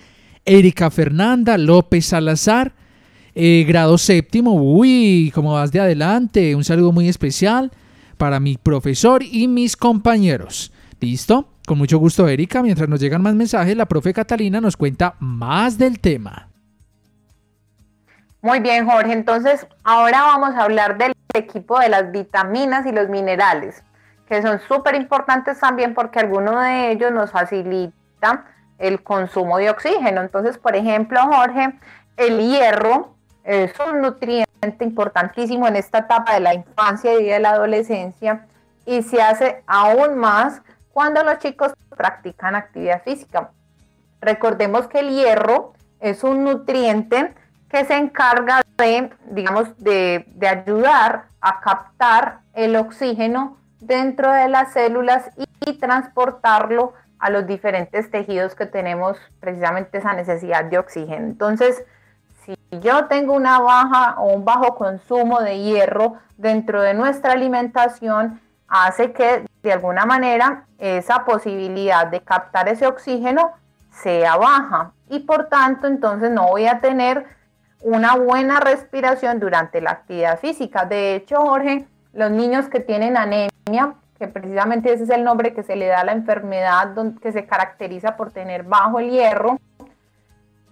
Erika Fernanda López Salazar, eh, grado séptimo. Uy, cómo vas de adelante. Un saludo muy especial para mi profesor y mis compañeros. ¿Listo? Con mucho gusto, Erika. Mientras nos llegan más mensajes, la profe Catalina nos cuenta más del tema. Muy bien, Jorge. Entonces, ahora vamos a hablar del equipo de las vitaminas y los minerales, que son súper importantes también porque algunos de ellos nos facilitan el consumo de oxígeno. Entonces, por ejemplo, Jorge, el hierro es un nutriente importantísimo en esta etapa de la infancia y de la adolescencia y se hace aún más cuando los chicos practican actividad física. Recordemos que el hierro es un nutriente que se encarga de, digamos, de, de ayudar a captar el oxígeno dentro de las células y, y transportarlo a los diferentes tejidos que tenemos precisamente esa necesidad de oxígeno. Entonces, si yo tengo una baja o un bajo consumo de hierro dentro de nuestra alimentación, hace que de alguna manera esa posibilidad de captar ese oxígeno sea baja y por tanto entonces no voy a tener una buena respiración durante la actividad física. De hecho, Jorge, los niños que tienen anemia, que precisamente ese es el nombre que se le da a la enfermedad que se caracteriza por tener bajo el hierro,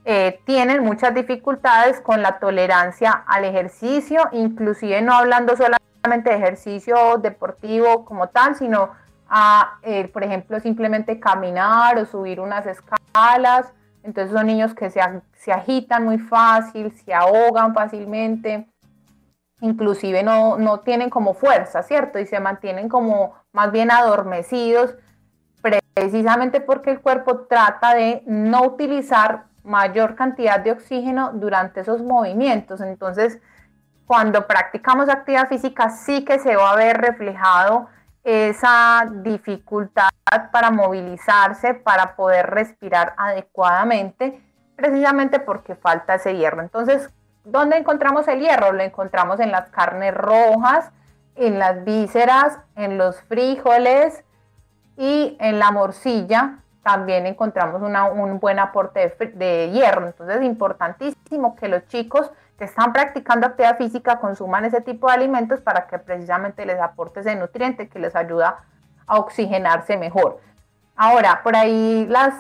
eh, tienen muchas dificultades con la tolerancia al ejercicio, inclusive no hablando solamente de ejercicio deportivo como tal, sino a, eh, por ejemplo, simplemente caminar o subir unas escalas. Entonces son niños que se, se agitan muy fácil, se ahogan fácilmente, inclusive no, no tienen como fuerza, ¿cierto? Y se mantienen como más bien adormecidos, precisamente porque el cuerpo trata de no utilizar mayor cantidad de oxígeno durante esos movimientos. Entonces, cuando practicamos actividad física, sí que se va a ver reflejado esa dificultad para movilizarse, para poder respirar adecuadamente, precisamente porque falta ese hierro. Entonces, ¿dónde encontramos el hierro? Lo encontramos en las carnes rojas, en las vísceras, en los frijoles y en la morcilla. También encontramos un buen aporte de hierro. Entonces es importantísimo que los chicos que están practicando actividad física consuman ese tipo de alimentos para que precisamente les aporte ese nutriente que les ayuda a oxigenarse mejor. Ahora, por ahí las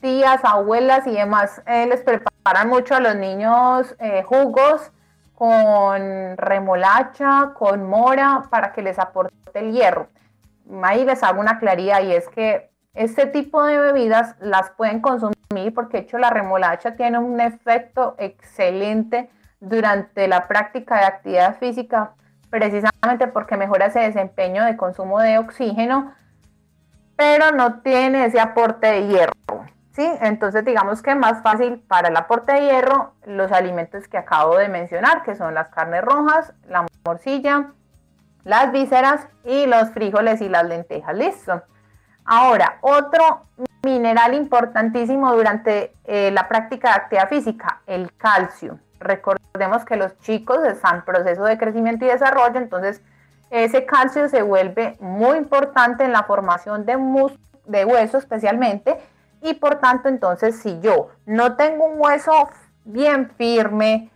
tías, abuelas y demás eh, les preparan mucho a los niños eh, jugos con remolacha, con mora, para que les aporte el hierro. Ahí les hago una claridad y es que este tipo de bebidas las pueden consumir porque de hecho la remolacha tiene un efecto excelente durante la práctica de actividad física, precisamente porque mejora ese desempeño de consumo de oxígeno, pero no tiene ese aporte de hierro. ¿sí? Entonces digamos que es más fácil para el aporte de hierro los alimentos que acabo de mencionar, que son las carnes rojas, la morcilla, las vísceras y los frijoles y las lentejas. Listo. Ahora, otro mineral importantísimo durante eh, la práctica de actividad física, el calcio. Recordemos que los chicos están en proceso de crecimiento y desarrollo, entonces ese calcio se vuelve muy importante en la formación de, de hueso especialmente y por tanto entonces si yo no tengo un hueso bien firme,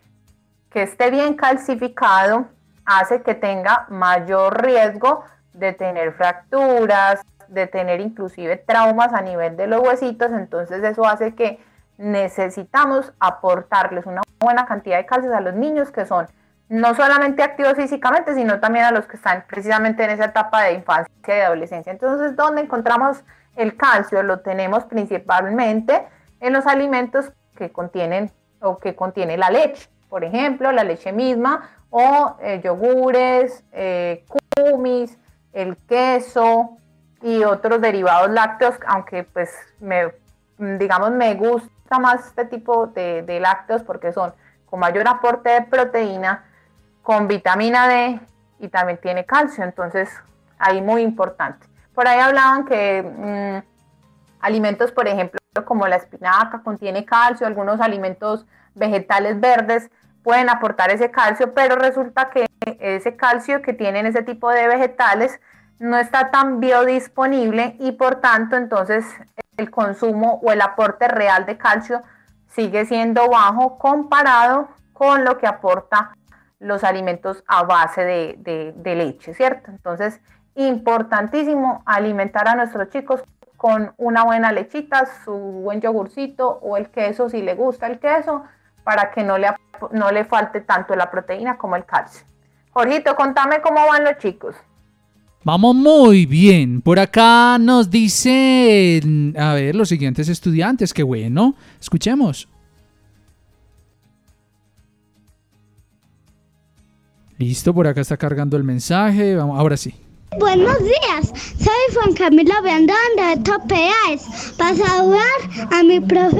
que esté bien calcificado, hace que tenga mayor riesgo de tener fracturas, de tener inclusive traumas a nivel de los huesitos, entonces eso hace que necesitamos aportarles una buena cantidad de calcio a los niños que son no solamente activos físicamente, sino también a los que están precisamente en esa etapa de infancia y de adolescencia. Entonces, ¿dónde encontramos el calcio? Lo tenemos principalmente en los alimentos que contienen o que contiene la leche, por ejemplo, la leche misma o eh, yogures, eh, kumis, el queso y otros derivados lácteos, aunque pues me, digamos me gusta más este tipo de, lácteos porque son con mayor aporte de proteína, con vitamina D y también tiene calcio, entonces ahí muy importante. Por ahí hablaban que mm, alimentos, por ejemplo, como la espinaca contiene calcio, algunos alimentos vegetales verdes pueden aportar ese calcio, pero resulta que ese calcio que tienen ese tipo de vegetales no está tan biodisponible y por tanto entonces el consumo o el aporte real de calcio sigue siendo bajo comparado con lo que aporta los alimentos a base de, de- leche, ¿cierto? Entonces, importantísimo alimentar a nuestros chicos con una buena lechita, su buen yogurcito o el queso si le gusta el queso, para que no le, no le falte tanto la proteína como el calcio. Jorgito, contame cómo van los chicos. Vamos muy bien. Por acá nos dicen, a ver, los siguientes estudiantes, qué bueno. Escuchemos. Listo, por acá está cargando el mensaje. Vamos, ahora sí. Buenos días, soy Juan Camilo Beandón de Topeáez para saludar a mi profe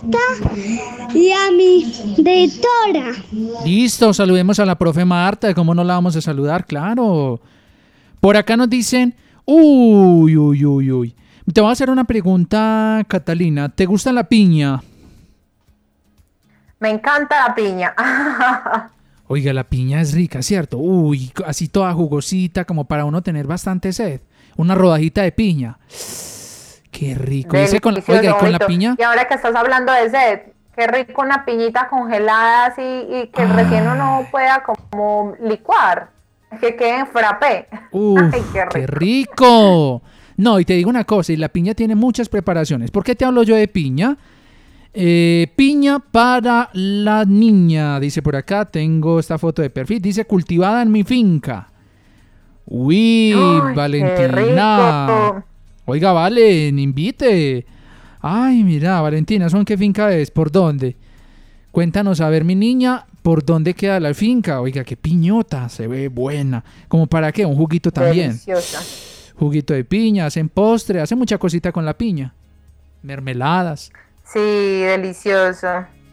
Marta y a mi directora. Listo, saludemos a la profe Marta. ¿Cómo no la vamos a saludar? Claro. Por acá nos dicen, uy, uy, uy, uy. Te voy a hacer una pregunta, Catalina. ¿Te gusta la piña? Me encanta la piña. Oiga, la piña es rica, ¿cierto? Uy, así toda jugosita, como para uno tener bastante sed. Una rodajita de piña. Qué rico. Con oiga, y con la piña. Y ahora que estás hablando de sed, qué rico una piñita congelada así y que Ah. recién uno pueda como licuar, que quede en frappé. Uf, Ay, qué rico. qué rico. No, y te digo una cosa, y la piña tiene muchas preparaciones. ¿Por qué te hablo yo de piña? Eh, piña para la niña, dice por acá, tengo esta foto de perfil, dice cultivada en mi finca. Uy, Ay, Valentina. Oiga, Valen, invite. Ay, mira, Valentina, ¿son qué finca es? ¿Por dónde? Cuéntanos, a ver, mi niña, ¿por dónde queda la finca? Oiga, qué piñota, se ve buena. ¿Como para qué? Un juguito también. Deliciosa. Juguito de piña, hacen postre, hacen mucha cosita con la piña. Mermeladas. Sí, delicioso.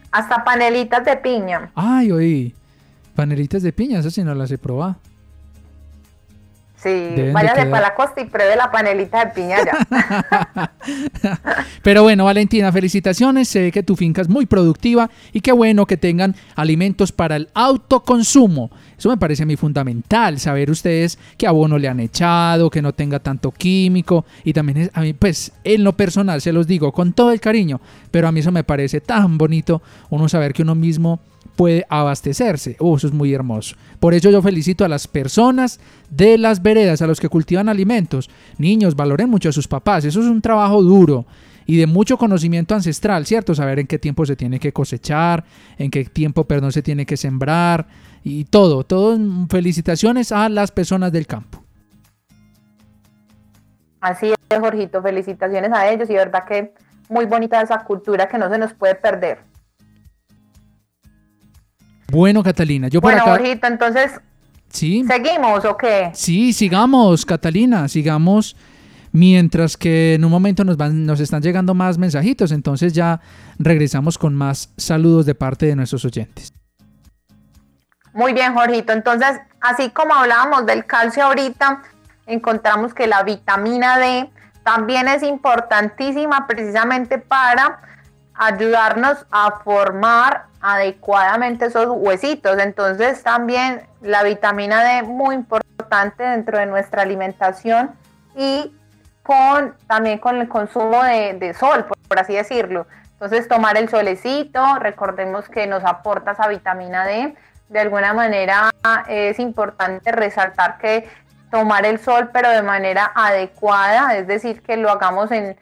Hasta panelitas de piña. Ay, oí. Panelitas de piña, esas sí no las he probado. Sí, váyase para la costa y pruebe la panelita de piña ya. Pero bueno, Valentina, felicitaciones. Sé que tu finca es muy productiva y qué bueno que tengan alimentos para el autoconsumo. Eso me parece a mí fundamental, saber ustedes qué abono le han echado, que no tenga tanto químico. Y también es, a mí, pues, en lo personal, se los digo con todo el cariño, pero a mí eso me parece tan bonito uno saber que uno mismo puede abastecerse. Oh, eso es muy hermoso. Por ello yo felicito a las personas de las veredas, a los que cultivan alimentos. Niños, valoren mucho a sus papás. Eso es un trabajo duro y de mucho conocimiento ancestral, ¿cierto? Saber en qué tiempo se tiene que cosechar, en qué tiempo, perdón, se tiene que sembrar y todo. Todo felicitaciones a las personas del campo. Así es, Jorgito, felicitaciones a ellos y verdad que muy bonita esa cultura que no se nos puede perder. Bueno, Catalina, yo bueno, acá... Jorgito, entonces, Sí. ¿seguimos o qué? Sí, sigamos, Catalina, sigamos. Mientras que en un momento nos, van, nos están llegando más mensajitos, entonces ya regresamos con más saludos de parte de nuestros oyentes. Muy bien, Jorgito. Entonces, así como hablábamos del calcio ahorita, encontramos que la vitamina D también es importantísima precisamente para ayudarnos a formar adecuadamente esos huesitos. Entonces, también la vitamina D muy importante dentro de nuestra alimentación y con también con el consumo de, de sol, por, por así decirlo. Entonces tomar el solecito, recordemos que nos aporta esa vitamina D. De alguna manera es importante resaltar que tomar el sol pero de manera adecuada, es decir, que lo hagamos en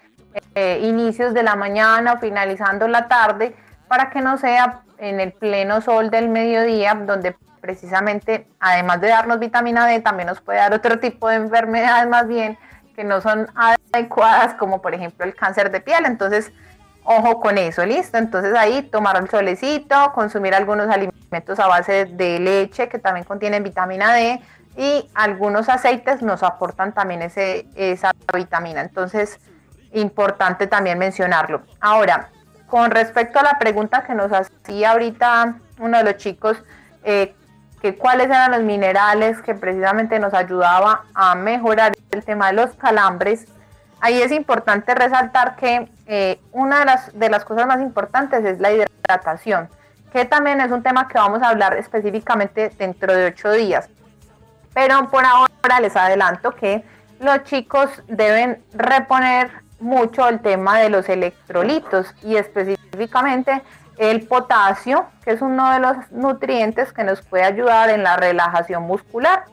eh, inicios de la mañana o finalizando la tarde para que no sea en el pleno sol del mediodía donde precisamente además de darnos vitamina D también nos puede dar otro tipo de enfermedades más bien que no son adecuadas como por ejemplo el cáncer de piel. Entonces, ojo con eso, listo. Entonces ahí tomar el solecito, consumir algunos alimentos a base de leche que también contienen vitamina D y algunos aceites nos aportan también ese, esa vitamina. Entonces, importante también mencionarlo. Ahora, con respecto a la pregunta que nos hacía ahorita uno de los chicos, eh, que cuáles eran los minerales que precisamente nos ayudaba a mejorar el tema de los calambres, ahí es importante resaltar que eh, una de las, de las cosas más importantes es la hidratación, que también es un tema que vamos a hablar específicamente dentro de ocho días. Pero por ahora les adelanto que los chicos deben reponer mucho el tema de los electrolitos y específicamente el potasio, que es uno de los nutrientes que nos puede ayudar en la relajación muscular.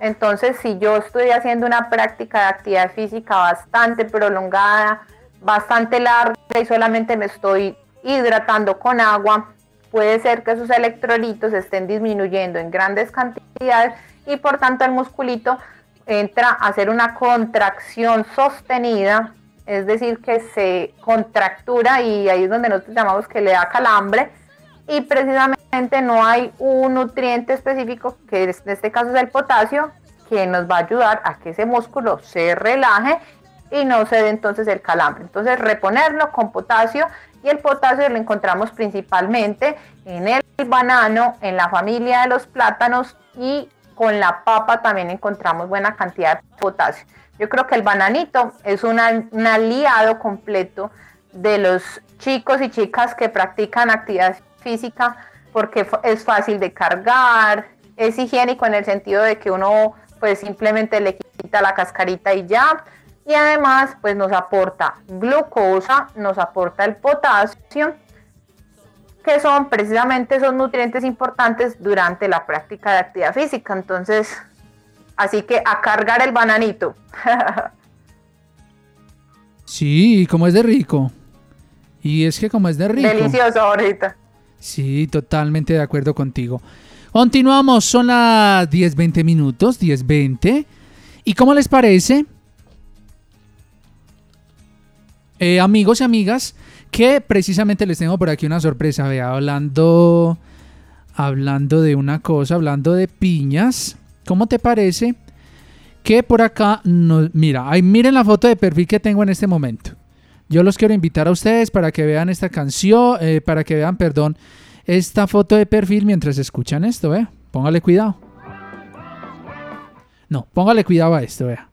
Entonces, si yo estoy haciendo una práctica de actividad física bastante prolongada, bastante larga y solamente me estoy hidratando con agua, puede ser que esos electrolitos estén disminuyendo en grandes cantidades y por tanto el musculito entra a hacer una contracción sostenida es decir, que se contractura y ahí es donde nosotros llamamos que le da calambre y precisamente no hay un nutriente específico, que en este caso es el potasio, que nos va a ayudar a que ese músculo se relaje y no se dé entonces el calambre. Entonces reponerlo con potasio y el potasio lo encontramos principalmente en el banano, en la familia de los plátanos y con la papa también encontramos buena cantidad de potasio. Yo creo que el bananito es un aliado completo de los chicos y chicas que practican actividad física porque es fácil de cargar, es higiénico en el sentido de que uno pues simplemente le quita la cascarita y ya. Y además pues nos aporta glucosa, nos aporta el potasio, que son precisamente esos nutrientes importantes durante la práctica de actividad física. Entonces Así que a cargar el bananito. sí, como es de rico. Y es que como es de rico. Delicioso ahorita. Sí, totalmente de acuerdo contigo. Continuamos, son las 10-20 minutos, 10-20. ¿Y cómo les parece? Eh, amigos y amigas, que precisamente les tengo por aquí una sorpresa. Vea, hablando, hablando de una cosa, hablando de piñas. ¿Cómo te parece que por acá nos... Mira, ahí miren la foto de perfil que tengo en este momento. Yo los quiero invitar a ustedes para que vean esta canción, eh, para que vean, perdón, esta foto de perfil mientras escuchan esto, vea. Póngale cuidado. No, póngale cuidado a esto, vea.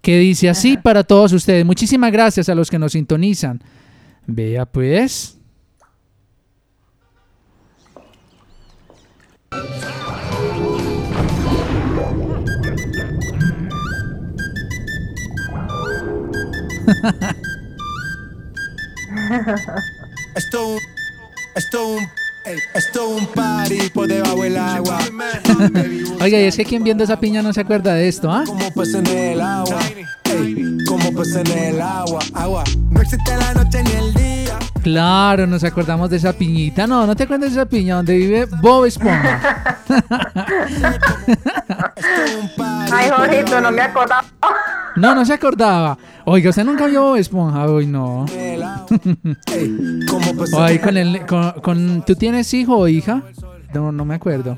Que dice así para todos ustedes. Muchísimas gracias a los que nos sintonizan. Vea pues. Esto esto un esto un party por debajo del agua. Oiga, y es que quien viendo esa piña no se acuerda de esto, ¿ah? Como pues en el agua. como pues en el agua. Agua. No existe la noche ni el día. Claro, nos acordamos de esa piñita. No, no te acuerdas de esa piña donde vive Bob Esponja. Ay, Jorito, no me acordaba. No, no se acordaba. Oiga, usted nunca vio Bob Esponja, hoy no. Ay, con el, con, ¿tú tienes hijo o hija? No, no me acuerdo.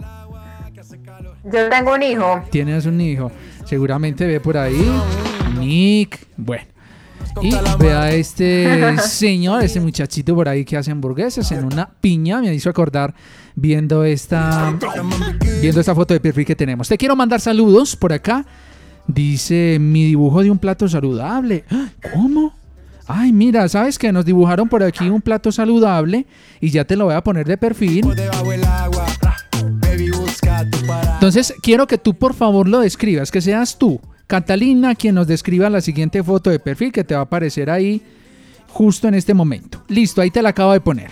Yo tengo un hijo. Tienes un hijo. Seguramente ve por ahí. Nick. Bueno. Y vea a este señor, este muchachito por ahí que hace hamburguesas en una piña. Me hizo acordar viendo esta, viendo esta foto de perfil que tenemos. Te quiero mandar saludos por acá. Dice mi dibujo de un plato saludable. ¿Cómo? Ay, mira, ¿sabes que Nos dibujaron por aquí un plato saludable y ya te lo voy a poner de perfil. Entonces, quiero que tú por favor lo describas, que seas tú, Catalina, quien nos describa la siguiente foto de perfil que te va a aparecer ahí justo en este momento. Listo, ahí te la acabo de poner.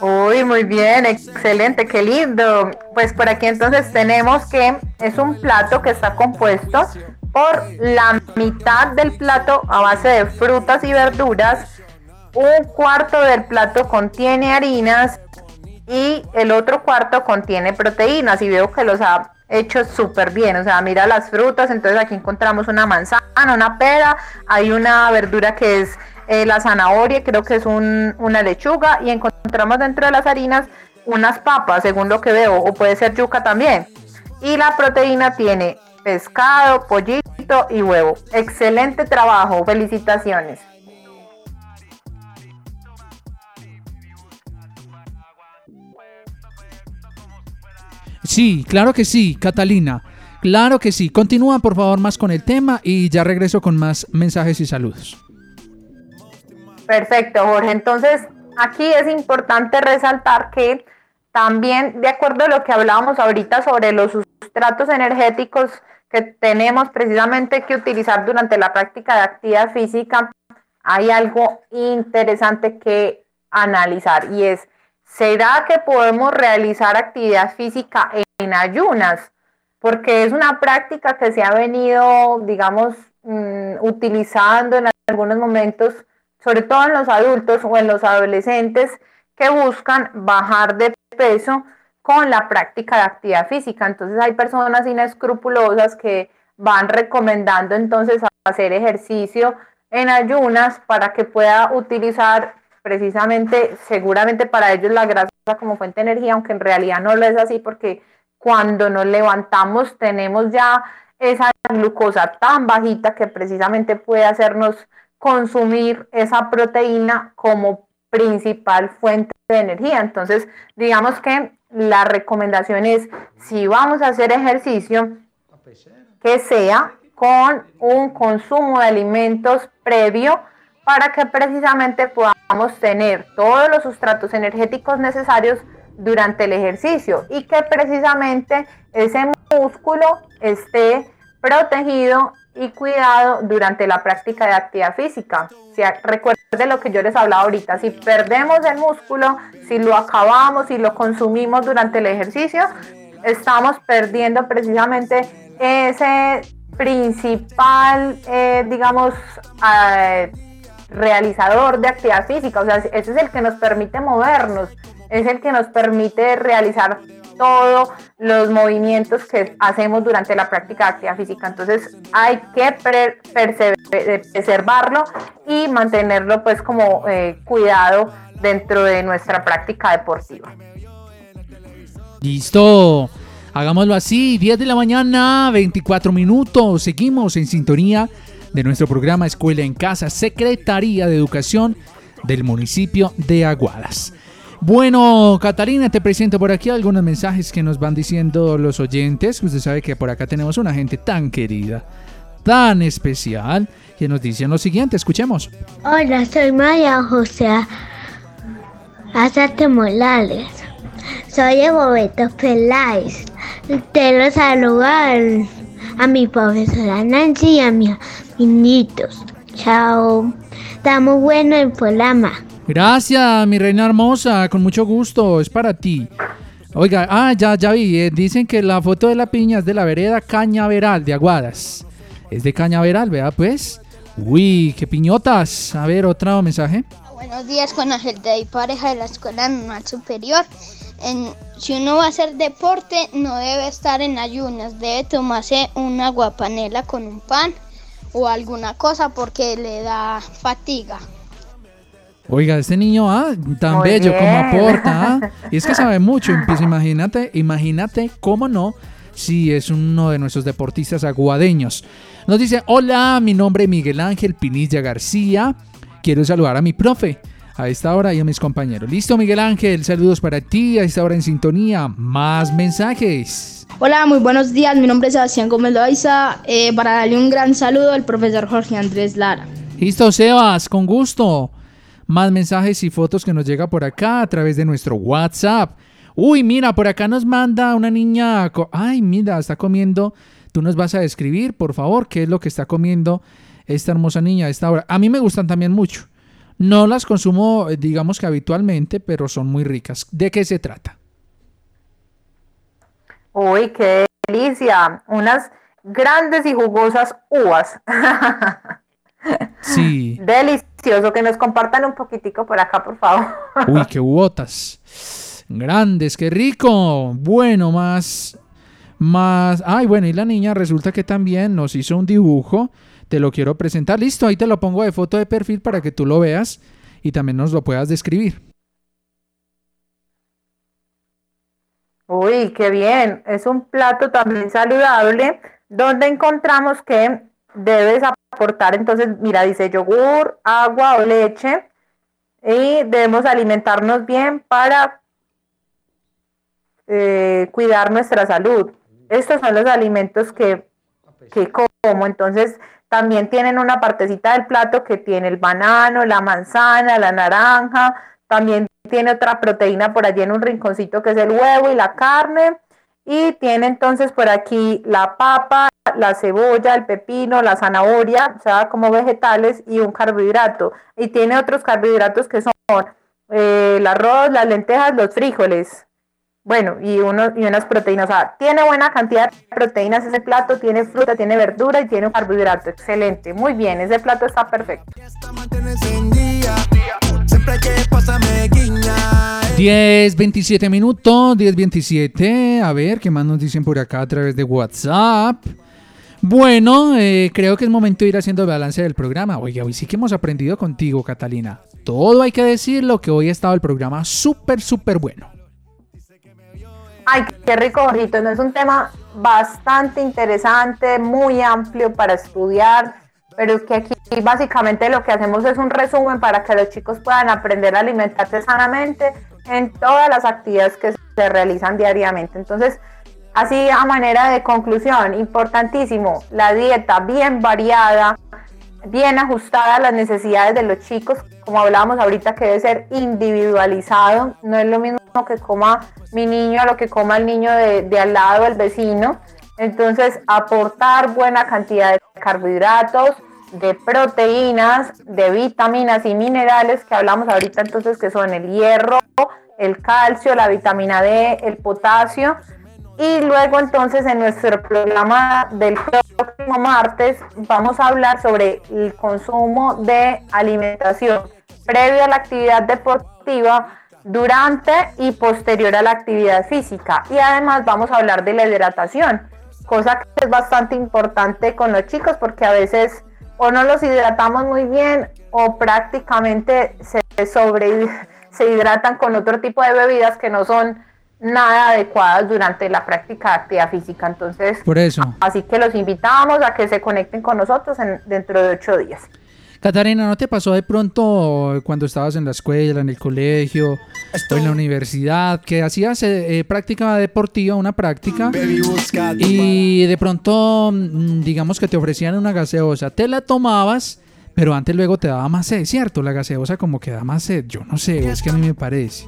Uy, muy bien, excelente, qué lindo. Pues por aquí entonces tenemos que es un plato que está compuesto por la mitad del plato a base de frutas y verduras, un cuarto del plato contiene harinas y el otro cuarto contiene proteínas y veo que los ha hecho súper bien, o sea, mira las frutas, entonces aquí encontramos una manzana, una pera, hay una verdura que es eh, la zanahoria, creo que es un- una lechuga y encontramos dentro de las harinas unas papas, según lo que veo, o puede ser yuca también. Y la proteína tiene pescado, pollito y huevo. Excelente trabajo, felicitaciones. Sí, claro que sí, Catalina. Claro que sí. Continúa por favor más con el tema y ya regreso con más mensajes y saludos. Perfecto, Jorge. Entonces, aquí es importante resaltar que también, de acuerdo a lo que hablábamos ahorita sobre los sustratos energéticos que tenemos precisamente que utilizar durante la práctica de actividad física, hay algo interesante que analizar y es, ¿será que podemos realizar actividad física en ayunas? Porque es una práctica que se ha venido, digamos, mm, utilizando en algunos momentos sobre todo en los adultos o en los adolescentes que buscan bajar de peso con la práctica de actividad física. Entonces hay personas inescrupulosas que van recomendando entonces hacer ejercicio en ayunas para que pueda utilizar precisamente, seguramente para ellos la grasa como fuente de energía, aunque en realidad no lo es así porque cuando nos levantamos tenemos ya esa glucosa tan bajita que precisamente puede hacernos consumir esa proteína como principal fuente de energía. Entonces, digamos que la recomendación es, si vamos a hacer ejercicio, que sea con un consumo de alimentos previo para que precisamente podamos tener todos los sustratos energéticos necesarios durante el ejercicio y que precisamente ese músculo esté protegido y cuidado durante la práctica de actividad física. Si recuerden lo que yo les hablaba ahorita, si perdemos el músculo, si lo acabamos, si lo consumimos durante el ejercicio, estamos perdiendo precisamente ese principal, eh, digamos, eh, realizador de actividad física. O sea, ese es el que nos permite movernos, es el que nos permite realizar todos los movimientos que hacemos durante la práctica de actividad física. Entonces hay que eh, preservarlo y mantenerlo pues como eh, cuidado dentro de nuestra práctica deportiva. Listo. Hagámoslo así, 10 de la mañana, 24 minutos. Seguimos en sintonía de nuestro programa Escuela en Casa, Secretaría de Educación del municipio de Aguadas. Bueno, Catalina, te presento por aquí algunos mensajes que nos van diciendo los oyentes. Usted sabe que por acá tenemos una gente tan querida, tan especial, que nos dicen lo siguiente. Escuchemos. Hola, soy María José Azate Morales. Soy de Bobeto Peláez. Quiero saludar a mi profesora Nancy y a mis niñitos. Chao. Está muy bueno el programa. Gracias, mi reina hermosa, con mucho gusto, es para ti. Oiga, ah, ya, ya vi, eh, dicen que la foto de la piña es de la vereda Cañaveral de Aguadas. Es de Cañaveral, vea pues. Uy, qué piñotas. A ver, otro mensaje. Buenos días, Juan Ángel de pareja de la Escuela Normal Superior. Si uno va a hacer deporte, no debe estar en ayunas, debe tomarse una guapanela con un pan o alguna cosa porque le da fatiga. Oiga, este niño, ah, tan Muy bello, como aporta, ah. Y es que sabe mucho, pues imagínate, imagínate, cómo no, si es uno de nuestros deportistas aguadeños. Nos dice, hola, mi nombre es Miguel Ángel Pinilla García, quiero saludar a mi profe a esta hora y a mis compañeros. Listo, Miguel Ángel, saludos para ti, a esta hora en sintonía, más mensajes. Hola, muy buenos días. Mi nombre es Sebastián Gómez Loaiza. Eh, para darle un gran saludo al profesor Jorge Andrés Lara. Listo, Sebas, con gusto. Más mensajes y fotos que nos llega por acá a través de nuestro WhatsApp. Uy, mira, por acá nos manda una niña. Ay, mira, está comiendo. Tú nos vas a describir, por favor, qué es lo que está comiendo esta hermosa niña a esta hora. A mí me gustan también mucho. No las consumo, eh, digamos que habitualmente, pero son muy ricas. ¿De qué se trata? Uy, qué delicia. Unas grandes y jugosas uvas. Sí. Delicioso. Que nos compartan un poquitico por acá, por favor. Uy, qué botas. Grandes, qué rico. Bueno, más. Más. Ay, bueno, y la niña resulta que también nos hizo un dibujo. Te lo quiero presentar. Listo, ahí te lo pongo de foto de perfil para que tú lo veas y también nos lo puedas describir. Uy, qué bien. Es un plato también saludable donde encontramos que debes aportar, entonces, mira, dice yogur, agua o leche y debemos alimentarnos bien para eh, cuidar nuestra salud. Estos son los alimentos que, que como. Entonces, también tienen una partecita del plato que tiene el banano, la manzana, la naranja, también tiene otra proteína por allí en un rinconcito que es el huevo y la carne. Y tiene entonces por aquí la papa, la cebolla, el pepino, la zanahoria, o sea, como vegetales y un carbohidrato. Y tiene otros carbohidratos que son eh, el arroz, las lentejas, los frijoles. Bueno, y, y unas proteínas. O sea, tiene buena cantidad de proteínas ese plato, tiene fruta, tiene verdura y tiene un carbohidrato. Excelente, muy bien, ese plato está perfecto. Siempre que guiña. 10, 27 minutos, 10, 27. A ver, ¿qué más nos dicen por acá a través de WhatsApp? Bueno, eh, creo que es momento de ir haciendo el balance del programa. Oye, hoy sí que hemos aprendido contigo, Catalina. Todo hay que decirlo, que hoy ha estado el programa súper, súper bueno. Ay, qué rico, Jorgito. No es un tema bastante interesante, muy amplio para estudiar, pero es que aquí básicamente lo que hacemos es un resumen para que los chicos puedan aprender a alimentarse sanamente en todas las actividades que se realizan diariamente. Entonces, así a manera de conclusión, importantísimo, la dieta bien variada, bien ajustada a las necesidades de los chicos, como hablábamos ahorita, que debe ser individualizado, no es lo mismo que coma mi niño a lo que coma el niño de, al lado, el vecino. Entonces, aportar buena cantidad de carbohidratos, de proteínas, de vitaminas y minerales que hablamos ahorita, entonces, que son el hierro, el calcio, la vitamina D, el potasio. Y luego entonces en nuestro programa del próximo martes vamos a hablar sobre el consumo de alimentación previo a la actividad deportiva, durante y posterior a la actividad física. Y además vamos a hablar de la hidratación, cosa que es bastante importante con los chicos porque a veces o no los hidratamos muy bien o prácticamente se sobre se hidratan con otro tipo de bebidas que no son nada adecuadas durante la práctica de actividad física. Entonces, Por eso. así que los invitamos a que se conecten con nosotros en- dentro de ocho días. Catarina, ¿no te pasó de pronto cuando estabas en la escuela, en el colegio o en la universidad que hacías eh, eh, práctica deportiva, una práctica y de pronto mm, digamos que te ofrecían una gaseosa, te la tomabas, pero antes luego te daba más sed, ¿cierto? La gaseosa como que da más sed, yo no sé, es que a mí me parece.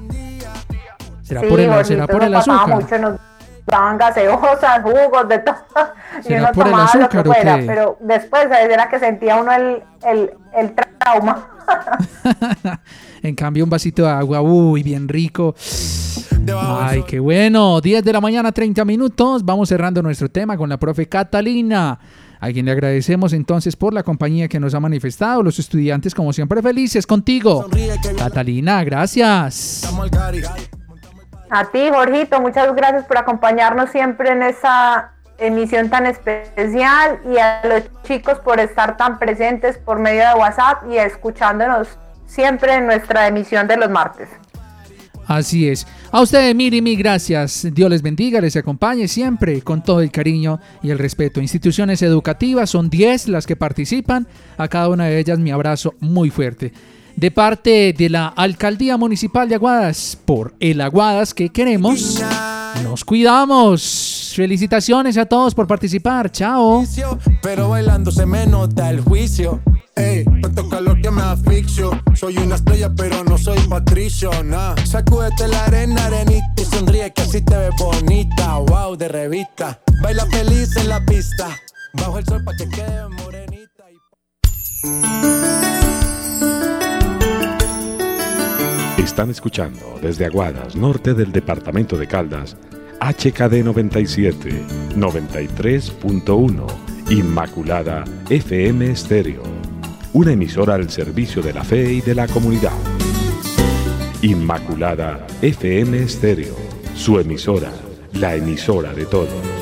¿Será Sí, por el, será por el azúcar? mucho, nos daban gaseosas, jugos, de todo. Y ¿Será uno por el tomaba lo que azúcar fuera, pero después era que sentía uno el, el, el trauma. En cambio, un vasito de agua, uy, bien rico. Ay, qué bueno. 10 de la mañana, 30 minutos. Vamos cerrando nuestro tema con la profe Catalina. A quien le agradecemos entonces por la compañía que nos ha manifestado. Los estudiantes, como siempre, felices contigo. Catalina, gracias. A ti, Jorgito, muchas gracias por acompañarnos siempre en esa emisión tan especial y a los chicos por estar tan presentes por medio de WhatsApp y escuchándonos siempre en nuestra emisión de los martes. Así es. A ustedes, mil gracias. Dios les bendiga, les acompañe siempre con todo el cariño y el respeto. Instituciones educativas, son 10 las que participan. A cada una de ellas mi abrazo muy fuerte. De parte de la Alcaldía Municipal de Aguadas, por el Aguadas que queremos, nos cuidamos. Felicitaciones a todos por participar. Chao. Sacúdete la arena, arenita. Están escuchando desde Aguadas, norte del departamento de Caldas, HKD 97, 93.1, Inmaculada FM Estéreo. Una emisora al servicio de la fe y de la comunidad. Inmaculada FM Estéreo, su emisora, la emisora de todos.